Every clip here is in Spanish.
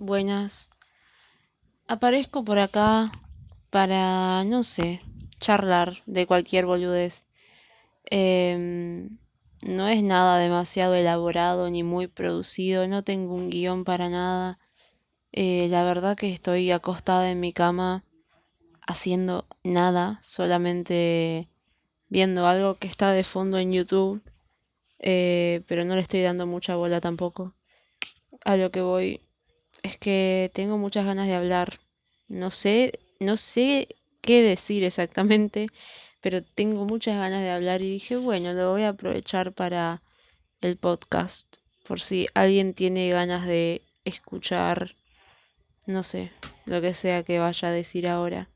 Buenas. Aparezco por acá para, no sé, charlar de cualquier boludez. Em, no es nada demasiado elaborado ni muy producido, no tengo un guion para nada. Eh, la verdad que estoy acostada en mi cama haciendo nada, solamente viendo algo que está de fondo en YouTube, eh, pero no le estoy dando mucha bola tampoco. A lo que voy Es que tengo muchas ganas de hablar. No sé, no sé qué decir exactamente, pero tengo muchas ganas de hablar y dije, bueno, lo voy a aprovechar para el podcast, por si alguien tiene ganas de escuchar, no sé, lo que sea que vaya a decir ahora.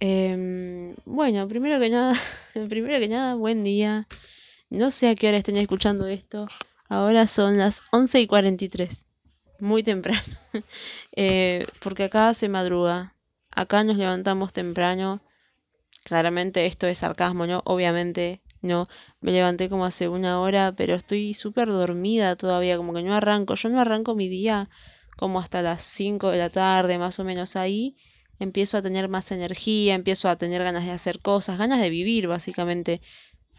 Em, bueno, primero que nada, primero que nada, buen día. No sé a qué hora estén escuchando esto. Ahora son las 11 y 43. Muy temprano. Eh, porque acá se madruga. Acá nos levantamos temprano. Claramente esto es sarcasmo, ¿no? Obviamente no. Me levanté como hace una hora, pero estoy súper dormida todavía, como que no arranco. Yo no arranco mi día como hasta las 5 de la tarde, más o menos ahí. Empiezo a tener más energía, empiezo a tener ganas de hacer cosas, ganas de vivir, básicamente.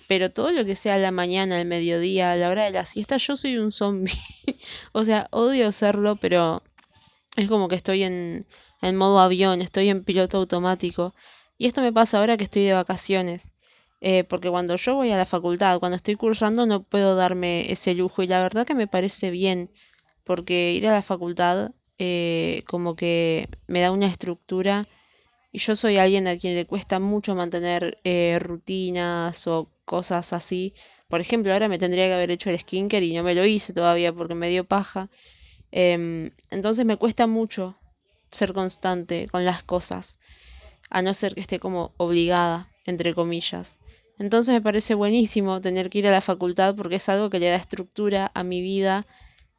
Pero todo lo que sea a la mañana, al mediodía, a la hora de la siesta, yo soy un zombie. O sea, odio serlo, pero es como que estoy en, en modo avión, estoy en piloto automático. Y esto me pasa ahora que estoy de vacaciones. Eh, porque cuando yo voy a la facultad, cuando estoy cursando, no puedo darme ese lujo. Y la verdad que me parece bien, porque ir a la facultad eh, como que me da una estructura. Y yo soy alguien a quien le cuesta mucho mantener eh, rutinas o cosas así. Por ejemplo, ahora me tendría que haber hecho el skincare y no me lo hice todavía porque me dio paja. Em, entonces me cuesta mucho ser constante con las cosas, a no ser que esté como obligada, entre comillas. Entonces me parece buenísimo tener que ir a la facultad porque es algo que le da estructura a mi vida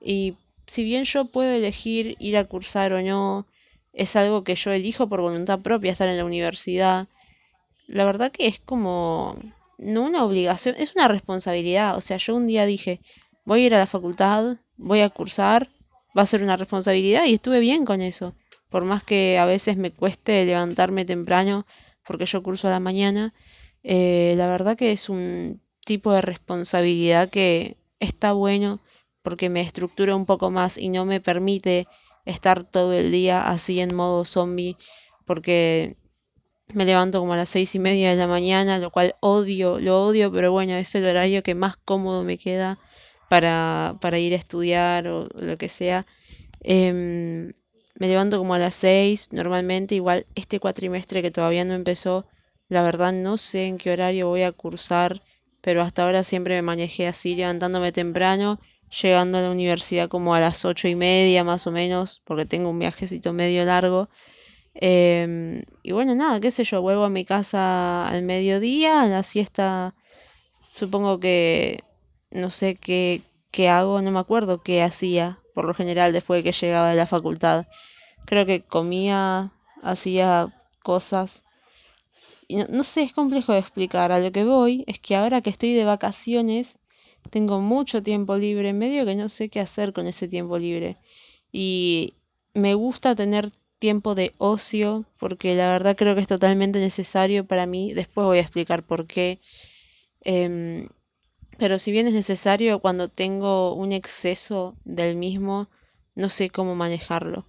y si bien yo puedo elegir ir a cursar o no, es algo que yo elijo por voluntad propia estar en la universidad. La verdad que es como, no una obligación, es una responsabilidad. O sea, yo un día dije, voy a ir a la facultad, voy a cursar, va a ser una responsabilidad y estuve bien con eso. Por más que a veces me cueste levantarme temprano porque yo curso a la mañana, eh, la verdad que es un tipo de responsabilidad que está bueno porque me estructura un poco más y no me permite estar todo el día así en modo zombie porque me levanto como a las seis y media de la mañana, lo cual odio, lo odio, pero bueno, es el horario que más cómodo me queda para, para ir a estudiar o lo que sea. Em, me levanto como a las seis, normalmente, igual este cuatrimestre que todavía no empezó, la verdad no sé en qué horario voy a cursar, pero hasta ahora siempre me manejé así, levantándome temprano, llegando a la universidad como a las ocho y media más o menos, porque tengo un viajecito medio largo. Em, y bueno, nada, qué sé yo, vuelvo a mi casa al mediodía, a la siesta, supongo que no sé qué, qué hago, no me acuerdo qué hacía por lo general después de que llegaba de la facultad. Creo que comía, hacía cosas. Y no, no sé, es complejo de explicar. A lo que voy es que ahora que estoy de vacaciones, tengo mucho tiempo libre, medio que no sé qué hacer con ese tiempo libre. Y me gusta tener tiempo de ocio, porque la verdad creo que es totalmente necesario para mí. Después voy a explicar por qué. Em, pero si bien es necesario, cuando tengo un exceso del mismo, no sé cómo manejarlo.